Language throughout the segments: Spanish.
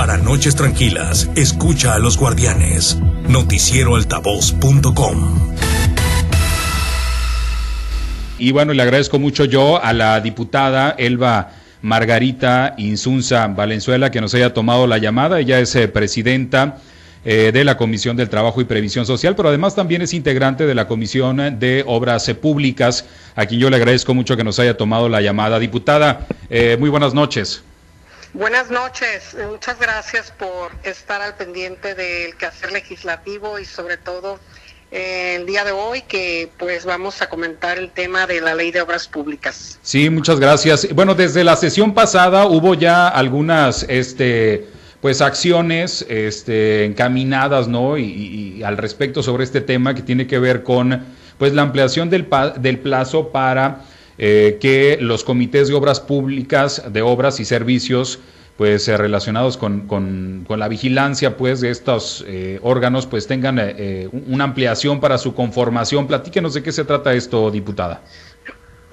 Para noches tranquilas, escucha a los guardianes. Noticieroaltavoz.com. Y bueno, le agradezco mucho yo a la diputada Elba Margarita Insunza Valenzuela que nos haya tomado la llamada. Ella es eh, presidenta eh, de la Comisión del Trabajo y Previsión Social, pero además también es integrante de la Comisión de Obras Públicas, a quien yo le agradezco mucho que nos haya tomado la llamada. Diputada, eh, muy buenas noches. Buenas noches, muchas gracias por estar al pendiente del quehacer legislativo y sobre todo eh, el día de hoy que pues vamos a comentar el tema de la ley de obras públicas. Sí, muchas gracias. Bueno, desde la sesión pasada hubo ya algunas este pues acciones este, encaminadas, ¿no? Y, al respecto sobre este tema que tiene que ver con pues la ampliación del, del plazo para eh, que los comités de obras públicas, de obras y servicios, pues eh, relacionados con, con, la vigilancia pues de estos eh, órganos pues tengan una ampliación para su conformación. Platíquenos de qué se trata esto, diputada.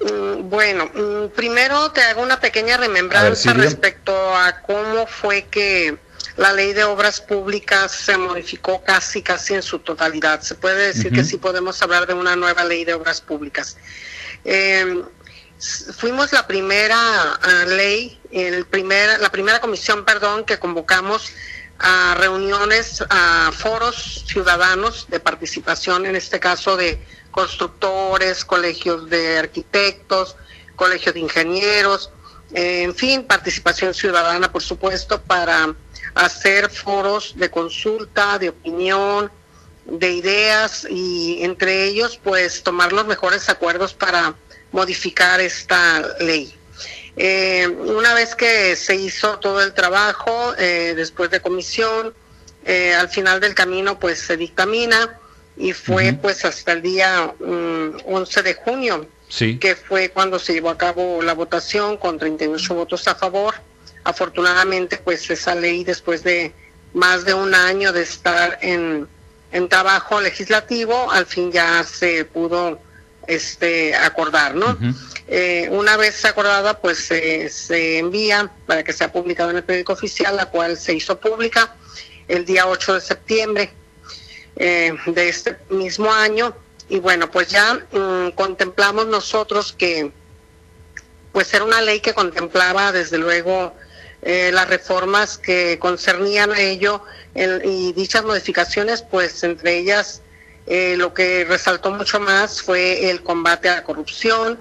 Mm, bueno, mm, primero te hago una pequeña remembranza respecto a cómo fue que la ley de obras públicas se modificó casi, casi en su totalidad. Se puede decir que sí podemos hablar de una nueva ley de obras públicas. Eh, fuimos la primera ah, ley, el primer, la primera comisión, perdón, que convocamos a reuniones, a foros ciudadanos de participación, en este caso de constructores, colegios de arquitectos, colegios de ingenieros, en fin, participación ciudadana, por supuesto, para hacer foros de consulta, de opinión, de ideas y entre ellos, pues, tomar los mejores acuerdos para modificar esta ley. Eh, una vez que se hizo todo el trabajo, eh, después de comisión, eh, al final del camino, pues se dictamina y fue pues hasta el día 11 mm, de junio, que fue cuando se llevó a cabo la votación con 38 votos a favor. Afortunadamente, pues esa ley después de más de un año de estar en, en trabajo legislativo, al fin ya se pudo este acordar, ¿no? eh, una vez acordada, pues se envía para que sea publicado en el periódico oficial, la cual se hizo pública el día 8 de septiembre eh, de este mismo año y bueno pues ya mm, contemplamos nosotros que pues era una ley que contemplaba desde luego eh, las reformas que concernían a ello y dichas modificaciones pues entre ellas eh, lo que resaltó mucho más fue el combate a la corrupción.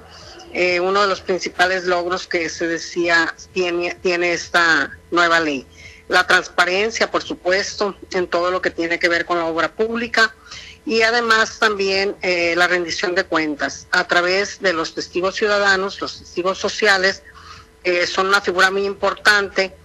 Uno de los principales logros que se decía tiene, tiene esta nueva ley. La transparencia, por supuesto, en todo lo que tiene que ver con la obra pública y además también eh, la rendición de cuentas. A través de los testigos ciudadanos, los testigos sociales, eh, son una figura muy importante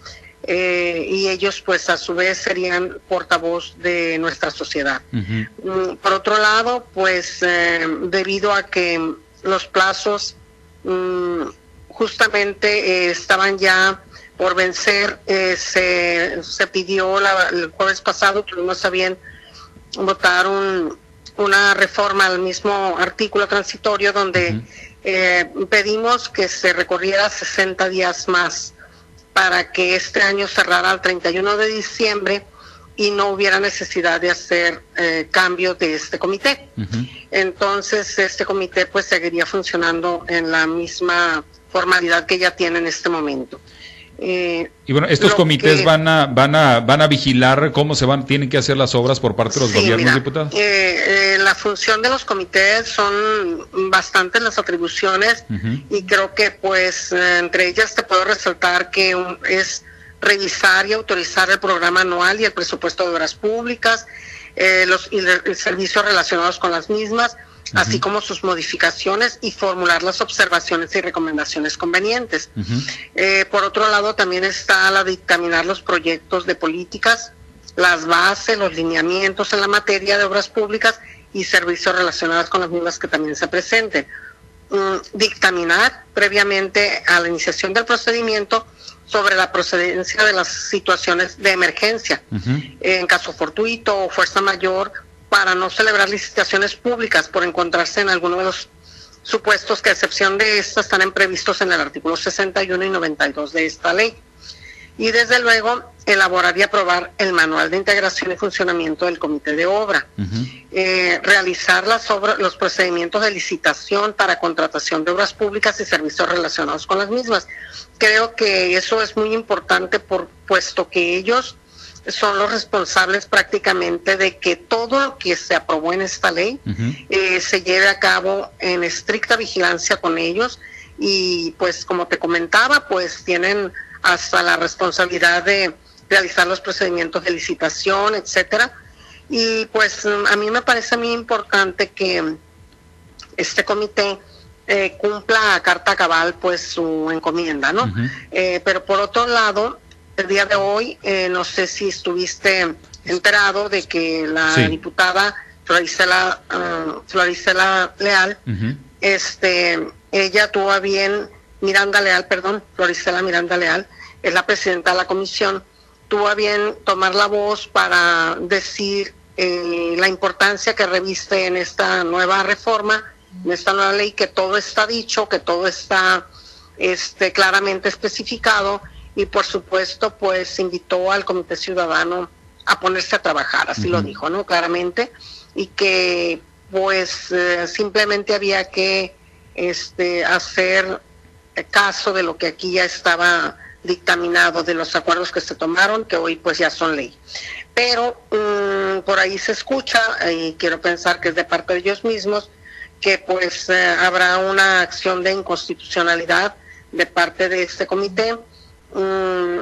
eh, y ellos pues a su vez serían portavoz de nuestra sociedad. Mm, por otro lado, pues debido a que los plazos mm, justamente estaban ya por vencer. Eh, se, se, pidió el jueves pasado, tuvimos a bien votar un, una reforma al mismo artículo transitorio donde eh, pedimos que se recorriera 60 días más para que este año cerrara el 31 de diciembre y no hubiera necesidad de hacer eh, cambio de este comité. Entonces, este comité pues seguiría funcionando en la misma formalidad que ya tiene en este momento. Eh, y bueno, estos comités van a van a van a vigilar cómo se van tienen que hacer las obras por parte de los gobiernos diputados. Eh, eh, la función de los comités son bastantes las atribuciones y creo que pues entre ellas te puedo resaltar que es revisar y autorizar el programa anual y el presupuesto de obras públicas, los y servicios relacionados con las mismas así como sus modificaciones y formular las observaciones y recomendaciones convenientes. Eh, por otro lado, también está la dictaminar los proyectos de políticas, las bases, los lineamientos en la materia de obras públicas y servicios relacionados con las mismas que también se presenten. Mm, dictaminar previamente a la iniciación del procedimiento sobre la procedencia de las situaciones de emergencia, en caso fortuito o fuerza mayor para no celebrar licitaciones públicas por encontrarse en alguno de los supuestos que a excepción de estas están previstos en el artículo 61 y 92 de esta ley. Y desde luego elaborar y aprobar el manual de integración y funcionamiento del comité de obra, eh, realizar las obras, los procedimientos de licitación para contratación de obras públicas y servicios relacionados con las mismas. Creo que eso es muy importante por puesto que ellos son los responsables prácticamente de que todo lo que se aprobó en esta ley eh, se lleve a cabo en estricta vigilancia con ellos y pues como te comentaba pues tienen hasta la responsabilidad de realizar los procedimientos de licitación, etcétera. Y pues a mí me parece muy importante que este comité eh, cumpla a carta cabal pues su encomienda, ¿no? Eh, pero por otro lado, el día de hoy, eh, no sé si estuviste enterado de que la diputada Floricela, uh, Leal, este, ella tuvo a bien, Miranda Leal, perdón, Floricela Miranda Leal, es la presidenta de la comisión, tuvo a bien tomar la voz para decir eh, la importancia que reviste en esta nueva reforma, en esta nueva ley, que todo está dicho, que todo está este, claramente especificado y por supuesto pues invitó al Comité Ciudadano a ponerse a trabajar, así lo dijo, ¿no? Claramente, y que pues eh, simplemente había que este, hacer caso de lo que aquí ya estaba dictaminado de los acuerdos que se tomaron, que hoy pues ya son ley. Pero mm, por ahí se escucha, y quiero pensar que es de parte de ellos mismos, que pues eh, habrá una acción de inconstitucionalidad de parte de este comité. Mm,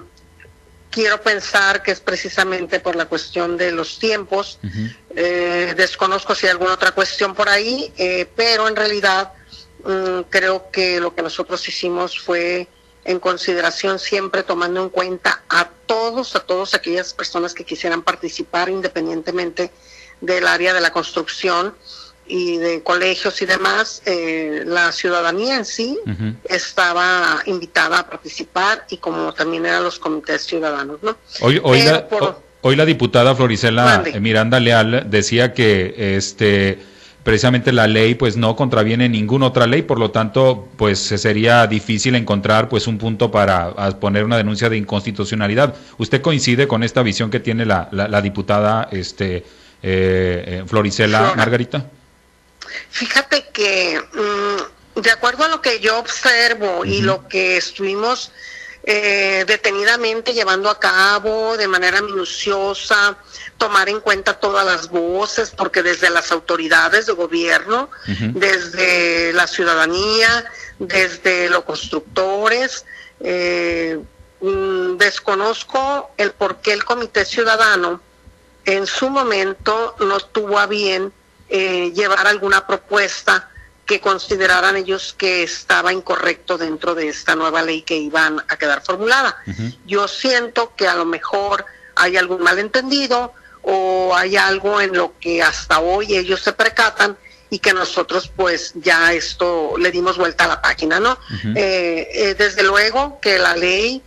quiero pensar que es precisamente por la cuestión de los tiempos. Eh, desconozco si hay alguna otra cuestión por ahí, eh, pero en realidad mm, creo que lo que nosotros hicimos fue en consideración siempre tomando en cuenta a todos, a todas aquellas personas que quisieran participar independientemente del área de la construcción y de colegios y demás, eh, la ciudadanía en sí estaba invitada a participar y como también eran los comités ciudadanos, ¿no? Hoy, hoy, la, hoy la diputada Floricela Miranda Leal decía que este precisamente la ley pues no contraviene ninguna otra ley, por lo tanto pues sería difícil encontrar pues un punto para poner una denuncia de inconstitucionalidad. ¿Usted coincide con esta visión que tiene la, la, diputada este eh, eh Floricela Margarita? Fíjate que mm, de acuerdo a lo que yo observo y lo que estuvimos eh, detenidamente llevando a cabo de manera minuciosa, tomar en cuenta todas las voces, porque desde las autoridades de gobierno, desde la ciudadanía, desde los constructores, eh, mm, desconozco el por qué el Comité Ciudadano en su momento no tuvo a bien eh, llevar alguna propuesta que consideraran ellos que estaba incorrecto dentro de esta nueva ley que iban a quedar formulada. Yo siento que a lo mejor hay algún malentendido o hay algo en lo que hasta hoy ellos se percatan y que nosotros pues ya esto le dimos vuelta a la página, ¿no? Eh, eh, desde luego que la ley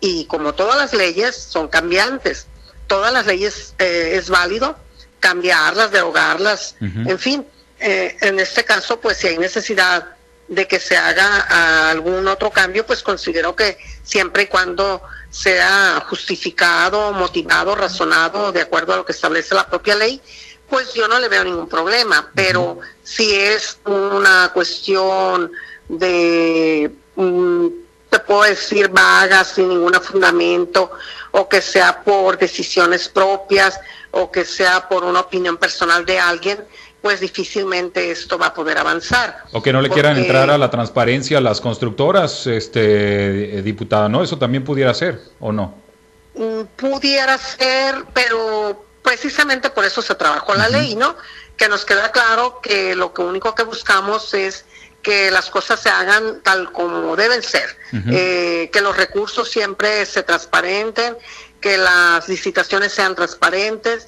y como todas las leyes son cambiantes, todas las leyes eh, es válido cambiarlas, derogarlas, en fin, eh, en este caso, pues si hay necesidad de que se haga algún otro cambio, pues considero que siempre y cuando sea justificado, motivado, razonado, de acuerdo a lo que establece la propia ley, pues yo no le veo ningún problema. Pero si es una cuestión de, mm, te puedo decir, vaga, sin ningún fundamento, o que sea por decisiones propias, o que sea por una opinión personal de alguien, pues difícilmente esto va a poder avanzar. O que no le quieran entrar a la transparencia a las constructoras, este, eh, diputada, ¿no? Eso también pudiera ser, ¿o no? Mm, pudiera ser, pero precisamente por eso se trabajó la ley, ¿no? Que nos queda claro que lo que único que buscamos es que las cosas se hagan tal como deben ser, eh, que los recursos siempre se transparenten, que las licitaciones sean transparentes,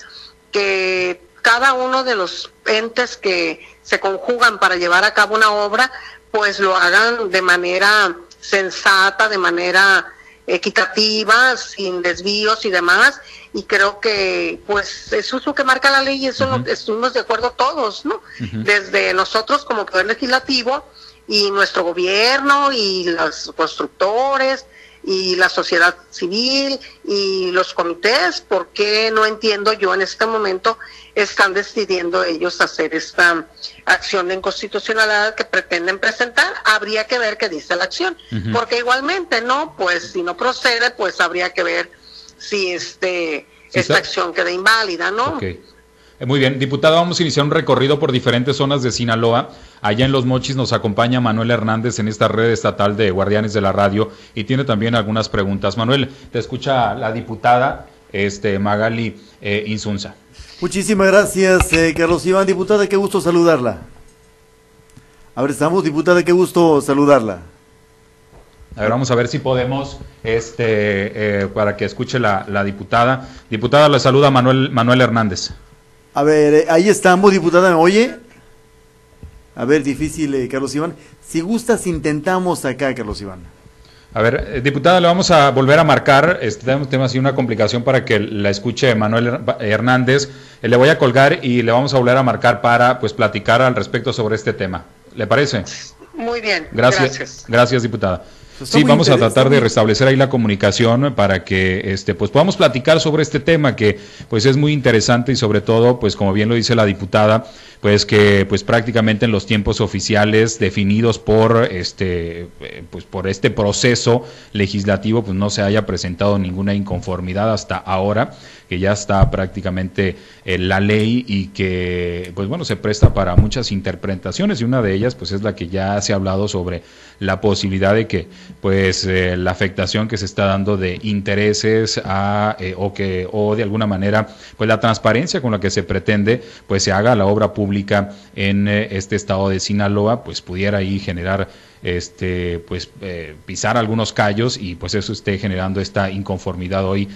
que cada uno de los entes que se conjugan para llevar a cabo una obra, pues lo hagan de manera sensata, de manera equitativa, sin desvíos y demás. Y creo que, pues, eso es lo que marca la ley y eso lo, estuvimos de acuerdo todos, ¿no? Desde nosotros como Poder Legislativo y nuestro gobierno y los constructores, y la sociedad civil y los comités, ¿por qué no entiendo yo en este momento están decidiendo ellos hacer esta acción de inconstitucionalidad que pretenden presentar? Habría que ver qué dice la acción, porque igualmente, ¿no? Pues si no procede, pues habría que ver si este esta acción queda inválida, ¿no? Eh, muy bien, diputada, vamos a iniciar un recorrido por diferentes zonas de Sinaloa. Allá en Los Mochis nos acompaña Manuel Hernández en esta red estatal de Guardianes de la Radio y tiene también algunas preguntas. Manuel, te escucha la diputada este, Magali eh, Insunza. Muchísimas gracias, eh, Carlos Iván. Diputada, qué gusto saludarla. A ver, estamos, diputada, qué gusto saludarla. A ver, vamos a ver si podemos, este, para que escuche la, la diputada. Diputada, le saluda Manuel, Manuel Hernández. A ver, eh, ahí estamos, diputada, ¿me oye? A ver, difícil, eh, Carlos Iván. Si gustas, intentamos acá, Carlos Iván. A ver, eh, diputada, le vamos a volver a marcar. Este, tenemos así una complicación para que la escuche Manuel Hernández. le voy a colgar y le vamos a volver a marcar para pues platicar al respecto sobre este tema. ¿Le parece? Muy bien. Gracias. Gracias, diputada. Sí, vamos a tratar de restablecer ahí la comunicación para que este pues podamos platicar sobre este tema que pues es muy interesante y sobre todo pues como bien lo dice la diputada pues que pues prácticamente en los tiempos oficiales definidos por este eh, pues por este proceso legislativo pues no se haya presentado ninguna inconformidad hasta ahora que ya está prácticamente en la ley y que pues bueno se presta para muchas interpretaciones y una de ellas pues es la que ya se ha hablado sobre la posibilidad de que pues eh, la afectación que se está dando de intereses a, eh, o que o de alguna manera pues la transparencia con la que se pretende pues se haga la obra pública en eh, este estado de Sinaloa pues pudiera ahí generar este, pues eh, pisar algunos callos y pues eso esté generando esta inconformidad hoy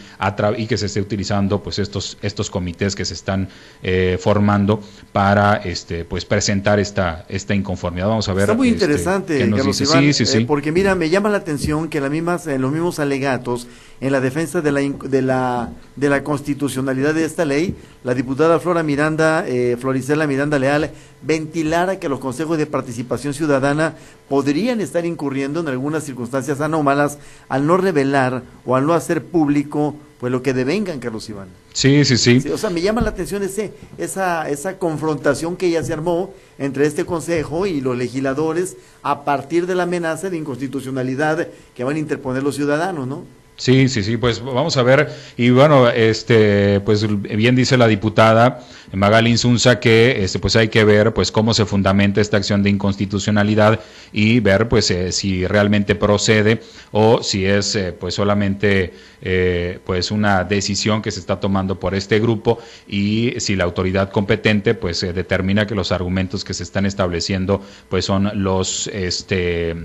y que se esté utilizando pues estos estos comités que se están eh, formando para este pues presentar esta esta inconformidad. Vamos a ver. Está muy este, interesante, Carlos Iván, sí, sí, sí. Eh, porque mira, me llama la atención que las mismas, los mismos alegatos en la defensa de la, de la, de la constitucionalidad de esta ley, la diputada Flora Miranda, eh, Floricela Miranda Leal, ventilara que los consejos de participación ciudadana podrían estar incurriendo en algunas circunstancias anómalas al no revelar o al no hacer público pues lo que devengan, Carlos Iván. Sí, sí, sí, O sea, me llama la atención ese, esa, esa confrontación que ya se armó entre este Consejo y los legisladores a partir de la amenaza de inconstitucionalidad que van a interponer los ciudadanos, ¿no? Sí, sí, sí, pues vamos a ver. Y bueno, este, pues bien dice la diputada Magali Insunza que este, pues hay que ver pues cómo se fundamenta esta acción de inconstitucionalidad y ver pues eh, si realmente procede o si es eh, pues solamente eh, pues una decisión que se está tomando por este grupo y si la autoridad competente pues determina que los argumentos que se están estableciendo pues son los este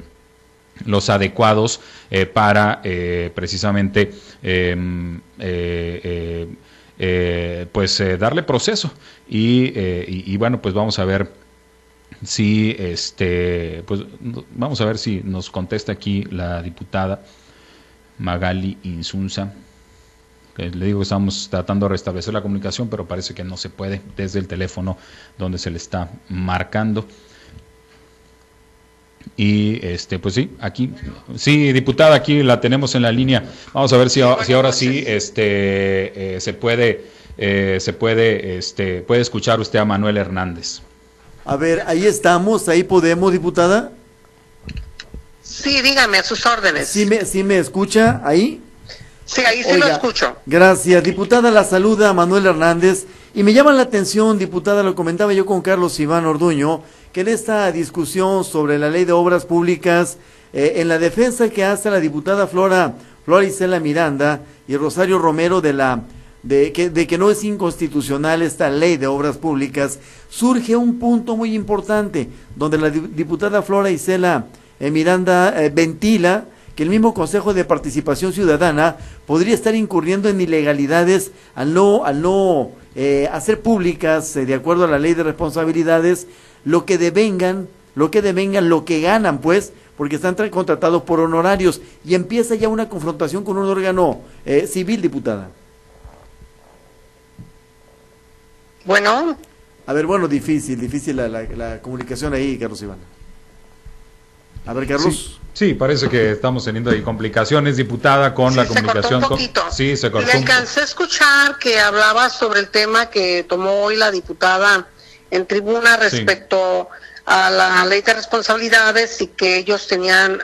los adecuados eh, para eh, precisamente em, eh, pues darle proceso. Y, bueno pues vamos a ver si este pues vamos a ver si nos contesta aquí la diputada Magali Insunza. Le digo que estamos tratando de restablecer la comunicación pero parece que no se puede desde el teléfono donde se le está marcando y este, pues sí, aquí, sí, diputada, aquí la tenemos en la línea. Vamos a ver si, si ahora sí este, eh, se puede, eh, se puede, este, puede escuchar usted a Manuel Hernández. A ver, ahí estamos, ahí podemos, diputada. Sí, dígame, a sus órdenes. ¿Sí me, sí me escucha ahí? Sí, ahí sí lo escucho. Gracias, diputada, la saluda Manuel Hernández. Y me llama la atención, diputada, lo comentaba yo con Carlos Iván Orduño, que en esta discusión sobre la ley de obras públicas, eh, en la defensa que hace la diputada Flora, Flora Isela Miranda y Rosario Romero de la de que, de que no es inconstitucional esta ley de obras públicas, surge un punto muy importante, donde la diputada Flora Isela eh, Miranda eh, ventila que el mismo Consejo de Participación Ciudadana podría estar incurriendo en ilegalidades al no, al no hacer públicas, de acuerdo a la ley de responsabilidades, lo que devengan, lo que devengan, lo que ganan, pues, porque están contratados por honorarios y empieza ya una confrontación con un órgano eh, civil, diputada. Bueno. A ver, bueno, difícil, difícil la, la, comunicación ahí, Carlos Iván. A ver, Carlos. Sí. parece que estamos teniendo ahí complicaciones, diputada, con la comunicación. Sí, se cortó. Y alcancé a escuchar que hablaba sobre el tema que tomó hoy la diputada en tribuna respecto a la ley de responsabilidades y que ellos tenían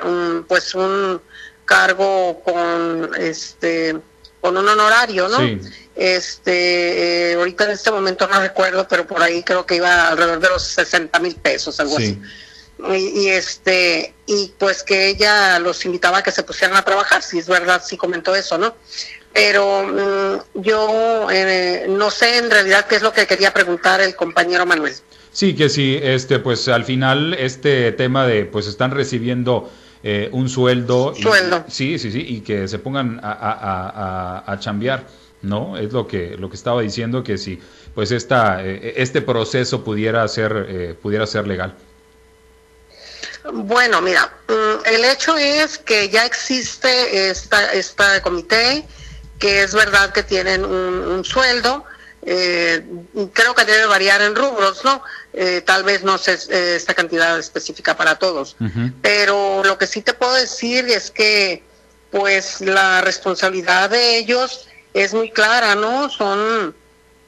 pues un cargo con este con un honorario, ¿no? Este, eh, ahorita en este momento no recuerdo, pero por ahí creo que iba alrededor de los 60 mil pesos, algo así. Y, este, y pues que ella los invitaba a que se pusieran a trabajar, si es verdad, sí comentó eso, ¿no? Pero mm, yo eh, no sé en realidad qué es lo que quería preguntar el compañero Manuel. Sí, que sí, este, pues al final este tema de, pues están recibiendo eh, un sueldo. Sueldo. sí, sí, sí, y que se pongan a, a, a, chambear, ¿no? Es lo que, lo que estaba diciendo, que si pues esta, eh, este proceso pudiera ser, eh, pudiera ser legal. Bueno, mira, mm, el hecho es que ya existe esta, esta comité, que es verdad que tienen un sueldo, eh, creo que debe variar en rubros, ¿no? Eh, tal vez no sé eh, esta cantidad específica para todos, pero lo que sí te puedo decir es que pues la responsabilidad de ellos es muy clara, ¿no? Son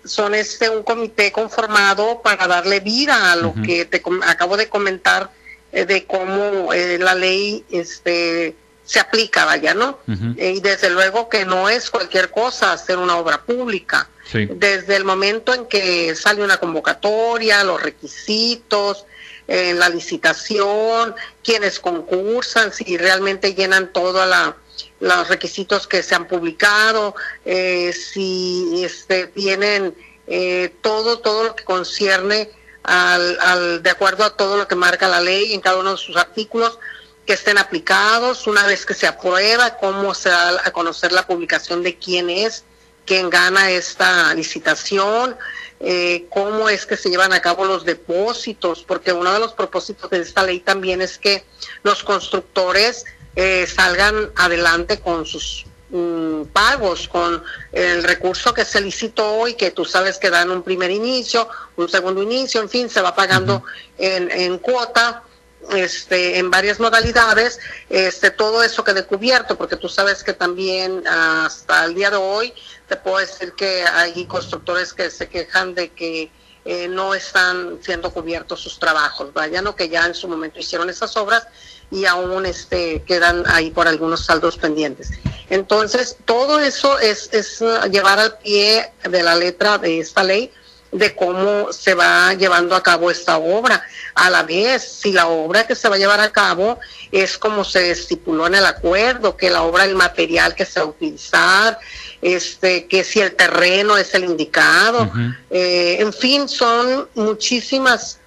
son este un comité conformado para darle vida a lo que te acabo de comentar de cómo la ley este se aplica, vaya, ¿no? y desde luego que no es cualquier cosa hacer una obra pública. Desde el momento en que sale una convocatoria, los requisitos, eh, la licitación, quienes concursan, si realmente llenan todos los requisitos que se han publicado, eh, si este, tienen eh, todo, todo lo que concierne al, al, de acuerdo a todo lo que marca la ley en cada uno de sus artículos, que estén aplicados, una vez que se aprueba, cómo se da a conocer la publicación de quién es, quién gana esta licitación, eh, cómo es que se llevan a cabo los depósitos, porque uno de los propósitos de esta ley también es que los constructores eh, salgan adelante con sus mm, pagos, con el recurso que se licitó y que tú sabes que dan un primer inicio, un segundo inicio, en fin, se va pagando en, en cuota este, en varias modalidades, este, todo eso quede cubierto, porque tú sabes que también hasta el día de hoy te puedo decir que hay constructores que se quejan de que eh, no están siendo cubiertos sus trabajos, vaya, ¿no? que ya en su momento hicieron esas obras y aún este, quedan ahí por algunos saldos pendientes. Entonces, todo eso es, es llevar al pie de la letra de esta ley de cómo se va llevando a cabo esta obra. A la vez, si la obra que se va a llevar a cabo es como se estipuló en el acuerdo, que la obra, el material que se va a utilizar, este, que si el terreno es el indicado, eh, en fin, son muchísimas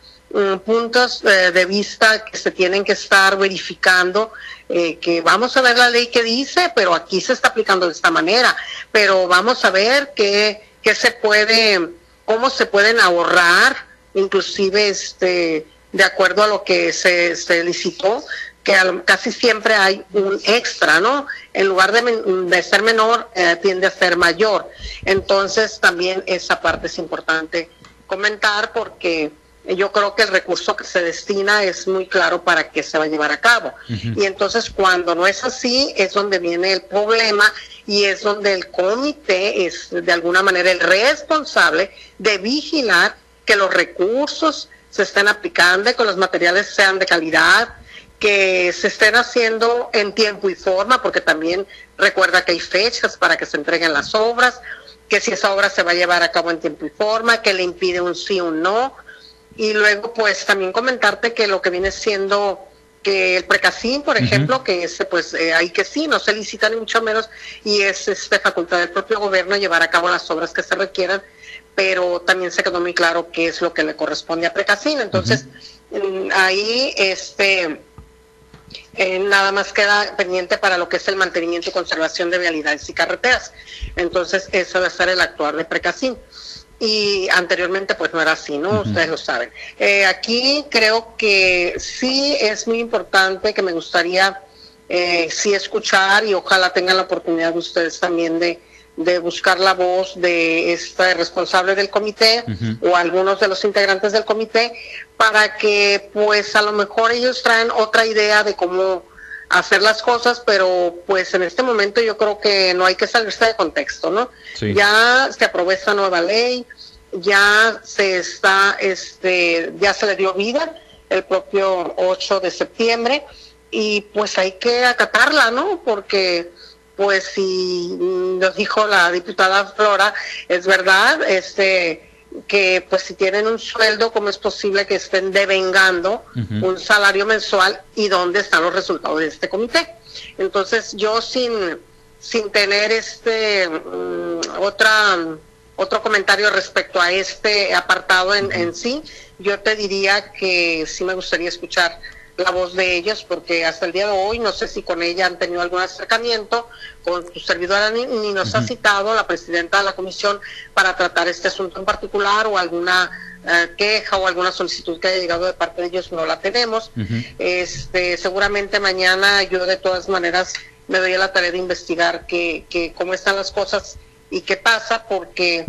puntos eh, de vista que se tienen que estar verificando eh, que vamos a ver la ley que dice, pero aquí se está aplicando de esta manera, pero vamos a ver qué, qué se puede cómo se pueden ahorrar, inclusive este, de acuerdo a lo que se, se licitó, que casi siempre hay un extra, ¿no? En lugar de, ser menor, eh, tiende a ser mayor. Entonces, también esa parte es importante comentar porque yo creo que el recurso que se destina es muy claro para qué se va a llevar a cabo. Y entonces, cuando no es así, es donde viene el problema y es donde el comité es de alguna manera el responsable de vigilar que los recursos se estén aplicando, que los materiales sean de calidad, que se estén haciendo en tiempo y forma, porque también recuerda que hay fechas para que se entreguen las obras, que si esa obra se va a llevar a cabo en tiempo y forma, que le impide un sí o un no. Y luego, pues también comentarte que lo que viene siendo que el precasín, por ejemplo, que es, pues eh, hay que sí, no se licita ni mucho menos y es este, facultad del propio gobierno llevar a cabo las obras que se requieran, pero también se quedó muy claro qué es lo que le corresponde a precasín. Entonces, mm, ahí este eh, nada más queda pendiente para lo que es el mantenimiento y conservación de vialidades y carreteras. Entonces, eso debe ser el actuar de precasín y anteriormente pues no era así, ¿no? Ustedes lo saben. Eh, aquí creo que sí es muy importante que me gustaría eh, sí escuchar y ojalá tengan la oportunidad ustedes también de, de buscar la voz de este responsable del comité o algunos de los integrantes del comité para que pues a lo mejor ellos traen otra idea de cómo hacer las cosas, pero pues en este momento yo creo que no hay que salirse de contexto, ¿no? Ya se aprobó esta nueva ley, ya se está, este, ya se le dio vida el propio 8 de septiembre y pues hay que acatarla, ¿no? Porque pues si nos dijo la diputada Flora, es verdad, este que pues si tienen un sueldo, ¿cómo es posible que estén devengando un salario mensual y dónde están los resultados de este comité? Entonces yo sin, sin tener este mm, otra otro comentario respecto a este apartado en, en sí, yo te diría que sí me gustaría escuchar la voz de ellos, porque hasta el día de hoy no sé si con ella han tenido algún acercamiento, con su servidora ni, nos ha citado la presidenta de la comisión para tratar este asunto en particular o alguna eh, queja o alguna solicitud que haya llegado de parte de ellos, no la tenemos. este Seguramente mañana yo de todas maneras me doy a la tarea de investigar que, que cómo están las cosas y qué pasa, porque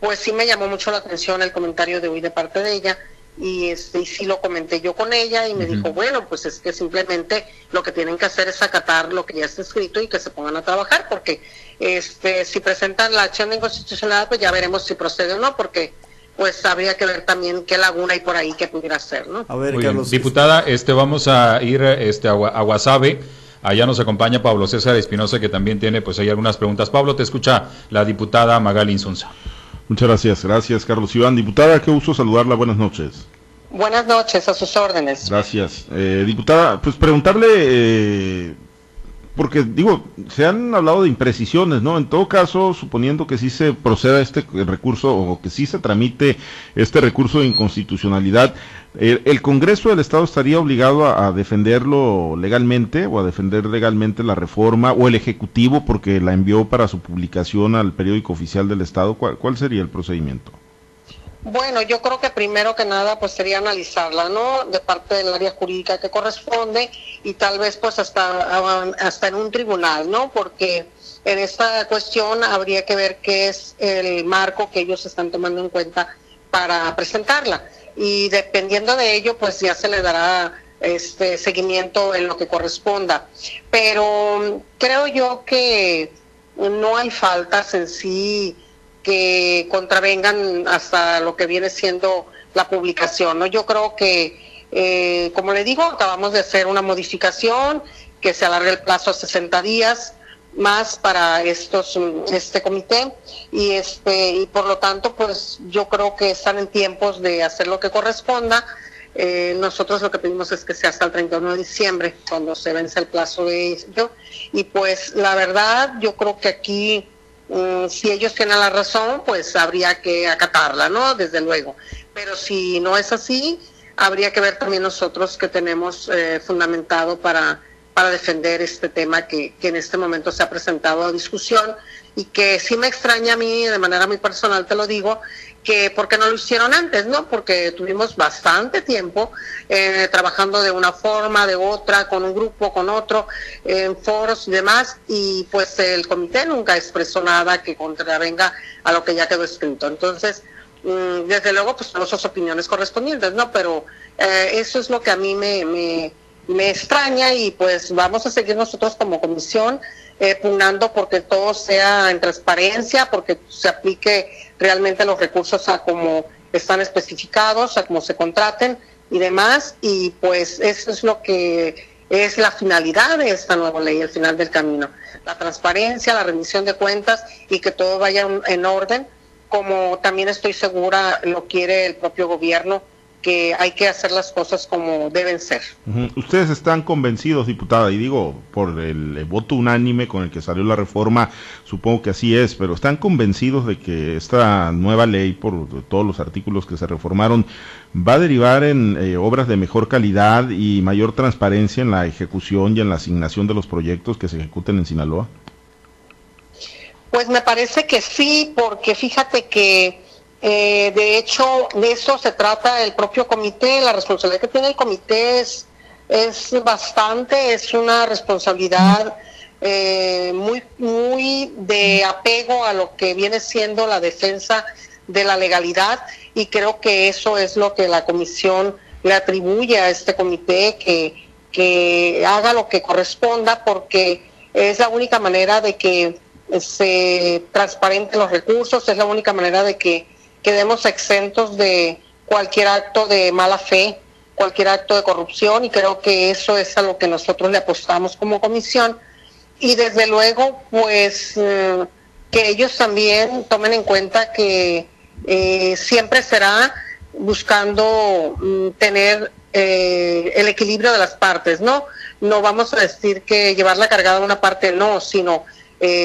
pues sí me llamó mucho la atención el comentario de hoy de parte de ella y este y sí lo comenté yo con ella y me dijo bueno pues es que simplemente lo que tienen que hacer es acatar lo que ya está escrito y que se pongan a trabajar porque este si presentan la acción de inconstitucionalidad pues ya veremos si procede o no porque pues habría que ver también qué laguna hay por ahí que pudiera ser no a ver diputada este vamos a ir este a, a Guasave Allá nos acompaña Pablo César Espinosa, que también tiene pues hay algunas preguntas. Pablo, te escucha la diputada Magali Insunza. Muchas gracias, gracias Carlos Iván. Diputada, qué uso saludarla, buenas noches. Buenas noches, a sus órdenes. Gracias. Eh, diputada, pues preguntarle, eh, porque digo, se han hablado de imprecisiones, ¿no? En todo caso, suponiendo que sí se proceda este recurso o que sí se tramite este recurso de inconstitucionalidad, el, Congreso del Estado estaría obligado a, defenderlo legalmente o a defender legalmente la reforma o el Ejecutivo porque la envió para su publicación al periódico oficial del Estado. ¿Cuál, cuál sería el procedimiento? Bueno, yo creo que primero que nada pues sería analizarla, ¿no? De parte del área jurídica que corresponde y tal vez pues hasta, hasta en un tribunal, ¿no? Porque en esta cuestión habría que ver qué es el marco que ellos están tomando en cuenta para presentarla y dependiendo de ello, pues ya se le dará este seguimiento en lo que corresponda. Pero creo yo que no hay faltas en sí que contravengan hasta lo que viene siendo la publicación. ¿no? Yo creo que, eh, como le digo, acabamos de hacer una modificación que se alarga el plazo a 60 días más para estos este comité y este y por lo tanto pues yo creo que están en tiempos de hacer lo que corresponda eh, nosotros lo que pedimos es que sea hasta el 31 de diciembre cuando se vence el plazo de ello y pues la verdad yo creo que aquí si ellos tienen la razón pues habría que acatarla no desde luego. Pero si no es así habría que ver también nosotros que tenemos eh, fundamentado para para defender este tema que, que, en este momento se ha presentado a discusión y que sí me extraña a mí, de manera muy personal te lo digo, que porque no lo hicieron antes, ¿no? Porque tuvimos bastante tiempo eh, trabajando de una forma, de otra, con un grupo, con otro, en foros y demás, y pues el comité nunca expresó nada que contravenga a lo que ya quedó escrito. Entonces, mm, desde luego, pues tenemos sus opiniones correspondientes, ¿no? Pero eh, eso es lo que a mí me, me me extraña y pues vamos a seguir nosotros como comisión eh, pugnando porque todo sea en transparencia, porque se aplique realmente los recursos a como están especificados, a como se contraten y demás. Y pues eso es lo que es la finalidad de esta nueva ley, el final del camino. La transparencia, la rendición de cuentas y que todo vaya en orden, como también estoy segura lo quiere el propio gobierno que hay que hacer las cosas como deben ser. Ustedes están convencidos, diputada, y digo, por el, voto unánime con el que salió la reforma, supongo que así es, pero están convencidos de que esta nueva ley, por todos los artículos que se reformaron, va a derivar en eh, obras de mejor calidad y mayor transparencia en la ejecución y en la asignación de los proyectos que se ejecuten en Sinaloa. Pues me parece que sí, porque fíjate que eh, de hecho, de eso se trata el propio comité. La responsabilidad que tiene el comité es, es bastante, es una responsabilidad eh, muy, muy de apego a lo que viene siendo la defensa de la legalidad y creo que eso es lo que la comisión le atribuye a este comité que, que haga lo que corresponda porque es la única manera de que se transparenten los recursos, es la única manera de que quedemos exentos de cualquier acto de mala fe, cualquier acto de corrupción y creo que eso es a lo que nosotros le apostamos como comisión y desde luego pues eh, que ellos también tomen en cuenta que eh, siempre será buscando mm, tener eh, el equilibrio de las partes, ¿no? No vamos a decir que llevarla cargada a una parte no, sino,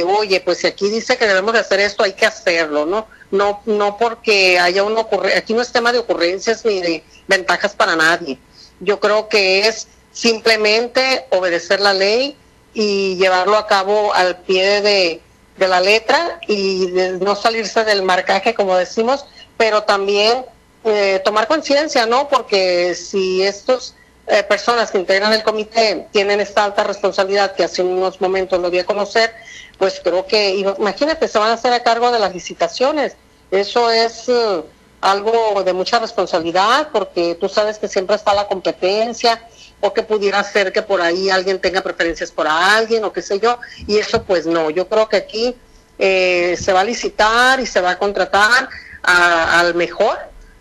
oye, pues si aquí dice que debemos de hacer esto, hay que hacerlo, ¿no? No, no porque haya una ocurrencia, aquí no es tema de ocurrencias ni de ventajas para nadie. Yo creo que es simplemente obedecer la ley y llevarlo a cabo al pie de, de la letra y no salirse del marcaje, como decimos, pero también eh, tomar conciencia, ¿no? Porque si estas eh, personas que integran el comité tienen esta alta responsabilidad que hace unos momentos lo di a conocer, pues creo que, imagínate, se van a hacer a cargo de las licitaciones. Eso es eh, algo de mucha responsabilidad porque tú sabes que siempre está la competencia o que pudiera ser que por ahí alguien tenga preferencias por alguien o qué sé yo, y eso pues no, yo creo que aquí eh, se va a licitar y se va a contratar al mejor,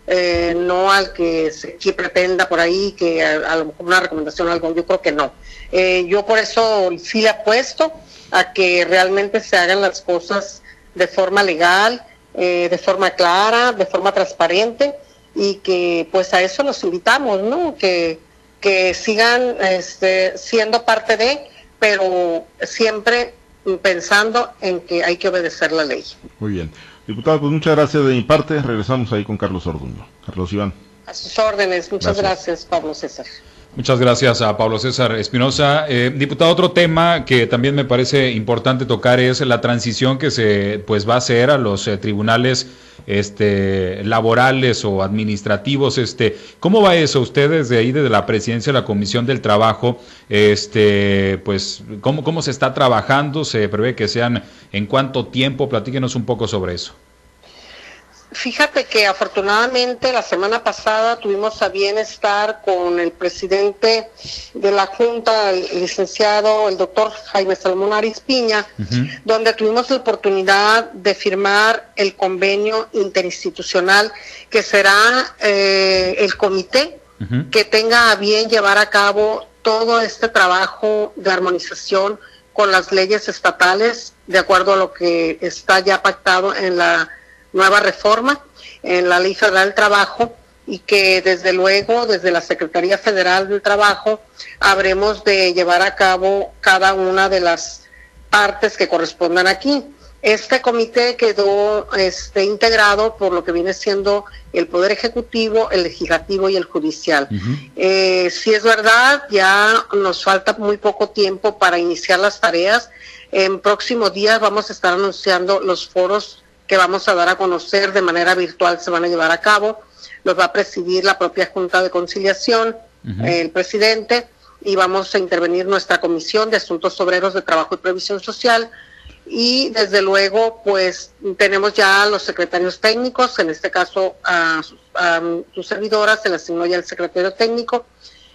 eh, no al que, se, pretenda por ahí que a, lo mejor una recomendación o algo, yo creo que no. Eh, yo por eso sí le apuesto a que realmente se hagan las cosas de forma legal, de forma clara, de forma transparente y que pues a eso nos invitamos, ¿no? Que que sigan este, siendo parte de, pero siempre pensando en que hay que obedecer la ley. Muy bien. Diputado, pues muchas gracias de mi parte. Regresamos ahí con Carlos Orduño. Carlos Iván. A sus órdenes. Muchas gracias Pablo César. Muchas gracias a Pablo César Espinosa. Eh, diputado, otro tema que también me parece importante tocar es la transición que se pues va a hacer a los eh, tribunales este, laborales o administrativos. Este, ¿Cómo va eso? Ustedes de ahí, desde la presidencia de la Comisión del Trabajo, este, pues, ¿cómo, ¿cómo se está trabajando? ¿Se prevé que sean en cuánto tiempo? Platíquenos un poco sobre eso. Fíjate que afortunadamente la semana pasada tuvimos a bien estar con el presidente de la Junta, el licenciado, el doctor Jaime Salmón Piña, donde tuvimos la oportunidad de firmar el convenio interinstitucional que será eh, el comité que tenga a bien llevar a cabo todo este trabajo de armonización con las leyes estatales, de acuerdo a lo que está ya pactado en la nueva reforma en la Ley Federal del Trabajo y que desde luego desde la Secretaría Federal del Trabajo habremos de llevar a cabo cada una de las partes que correspondan aquí. Este comité quedó este, integrado por lo que viene siendo el Poder Ejecutivo, el Legislativo y el Judicial. Eh, si es verdad, ya nos falta muy poco tiempo para iniciar las tareas. En próximos días vamos a estar anunciando los foros que vamos a dar a conocer de manera virtual se van a llevar a cabo. Los va a presidir la propia Junta de Conciliación, el presidente, y vamos a intervenir nuestra Comisión de Asuntos Obreros de Trabajo y Previsión Social. Y desde luego, pues tenemos ya los secretarios técnicos, en este caso a, sus servidoras, se le asignó ya el secretario técnico,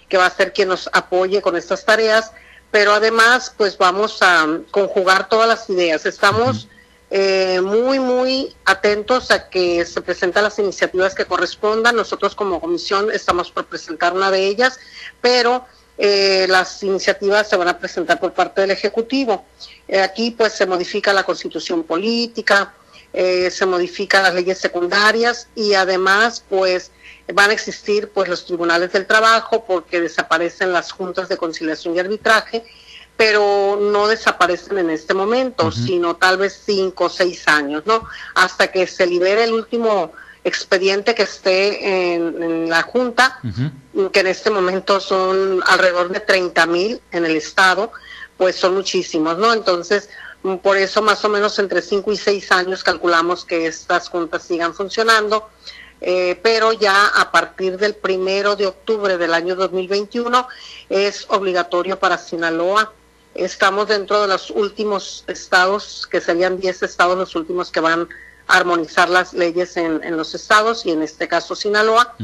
que va a ser quien nos apoye con estas tareas, pero además, pues vamos a conjugar todas las ideas. Estamos eh, muy, muy atentos a que se presenten las iniciativas que correspondan. Nosotros como comisión estamos por presentar una de ellas, pero eh, las iniciativas se van a presentar por parte del Ejecutivo. Eh, aquí pues se modifica la constitución política, se modifican las leyes secundarias y además pues van a existir pues los tribunales del trabajo porque desaparecen las juntas de conciliación y arbitraje pero no desaparecen en este momento, sino tal vez cinco o seis años, ¿no? Hasta que se libere el último expediente que esté en, la Junta, que en este momento son alrededor de 30 mil en el Estado, pues son muchísimos, ¿no? Entonces, por eso más o menos entre cinco y seis años calculamos que estas juntas sigan funcionando. Eh, pero ya a partir del primero de octubre del año 2021 es obligatorio para Sinaloa estamos dentro de los últimos estados, que serían 10 estados los últimos que van a armonizar las leyes en, los estados y en este caso Sinaloa,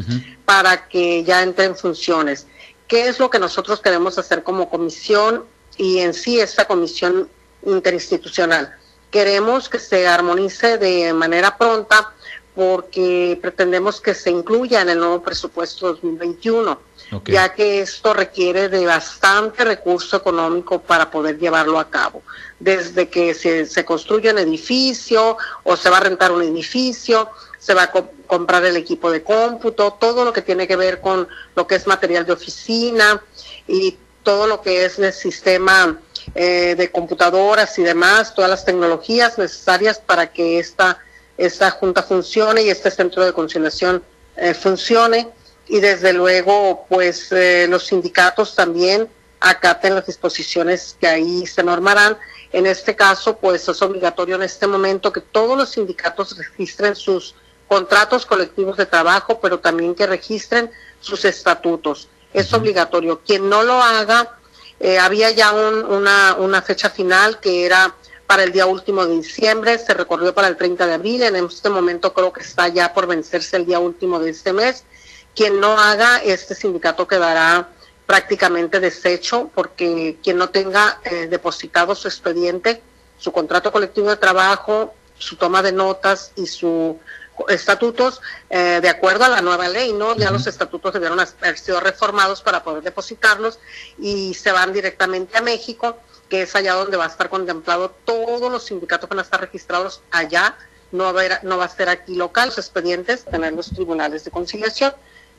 para que ya entre en funciones. ¿Qué es lo que nosotros queremos hacer como comisión y en sí esta comisión interinstitucional? Queremos que se armonice de manera pronta porque pretendemos que se incluya en el nuevo presupuesto 2021, ya que esto requiere de bastante recurso económico para poder llevarlo a cabo. Desde que se, se construye un edificio o se va a rentar un edificio, se va a comprar el equipo de cómputo, todo lo que tiene que ver con lo que es material de oficina y todo lo que es el sistema eh, de computadoras y demás, todas las tecnologías necesarias para que esta esta junta funcione y este centro de conciliación eh, funcione y desde luego pues eh, los sindicatos también acaten las disposiciones que ahí se normarán. En este caso pues es obligatorio en este momento que todos los sindicatos registren sus contratos colectivos de trabajo, pero también que registren sus estatutos. Es obligatorio. Quien no lo haga, eh, había ya una, una fecha final que era para el día último de diciembre, se recorrió para el 30 de abril, en este momento creo que está ya por vencerse el día último de este mes. Quien no haga, este sindicato quedará prácticamente deshecho porque quien no tenga eh, depositado su expediente, su contrato colectivo de trabajo, su toma de notas y sus estatutos, eh, de acuerdo a la nueva ley, ¿no? Ya los estatutos debieron haber sido reformados para poder depositarlos y se van directamente a México que es allá donde va a estar contemplado todos los sindicatos que van a estar registrados allá, no va a, haber, no va a ser aquí local, los expedientes, tener los tribunales de conciliación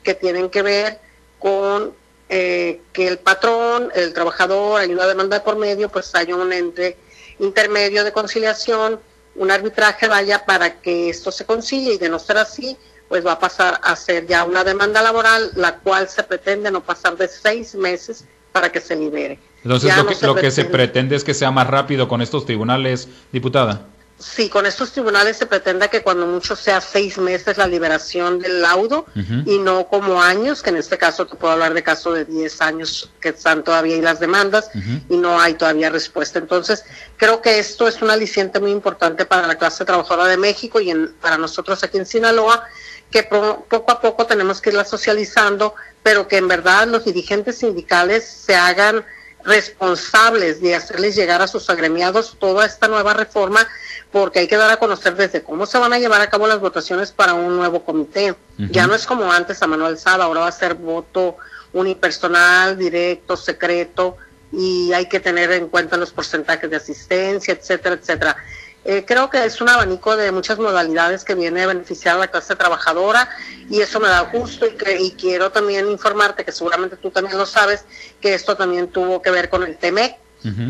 que tienen que ver con eh, que el patrón, el trabajador, hay una demanda por medio, pues hay un ente intermedio de conciliación, un arbitraje vaya para que esto se concilie y de no ser así, pues va a pasar a ser ya una demanda laboral, la cual se pretende no pasar de seis meses para que se libere. Entonces lo, que, lo que se pretende es que sea más rápido con estos tribunales, diputada. Sí, con estos tribunales se pretende que cuando mucho sea seis meses la liberación del laudo y no como años, que en este caso te puedo hablar de caso de diez años que están todavía ahí las demandas y no hay todavía respuesta. Entonces, creo que esto es un aliciente muy importante para la clase trabajadora de México y para nosotros aquí en Sinaloa, que poco a poco tenemos que irla socializando, pero que en verdad los dirigentes sindicales se hagan responsables de hacerles llegar a sus agremiados toda esta nueva reforma, porque hay que dar a conocer desde cómo se van a llevar a cabo las votaciones para un nuevo comité. Ya no es como antes a Manuel Saba, ahora va a ser voto unipersonal, directo, secreto, y hay que tener en cuenta los porcentajes de asistencia, etcétera, etcétera. Eh, creo que es un abanico de muchas modalidades que viene a beneficiar a la clase trabajadora y eso me da gusto y, que, y quiero también informarte que seguramente tú también lo sabes que esto también tuvo que ver con el TEMEC,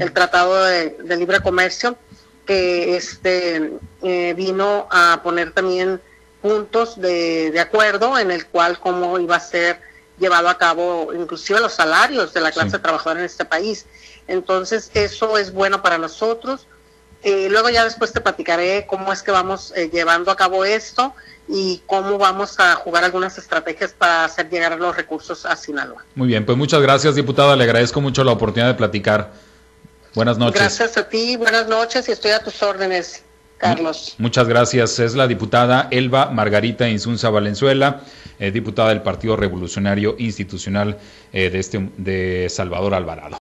el Tratado de, Libre Comercio, que este eh, vino a poner también puntos de, de, acuerdo en el cual cómo iba a ser llevado a cabo inclusive los salarios de la clase trabajadora en este país. Entonces eso es bueno para nosotros eh, luego ya después te platicaré cómo es que vamos eh, llevando a cabo esto y cómo vamos a jugar algunas estrategias para hacer llegar los recursos a Sinaloa. Muy bien, pues muchas gracias, diputada. Le agradezco mucho la oportunidad de platicar. Buenas noches. Gracias a ti, buenas noches y estoy a tus órdenes. Carlos. Muchas gracias. Es la diputada Elba Margarita Insunza Valenzuela, eh, diputada del Partido Revolucionario Institucional de, este, de Salvador Alvarado.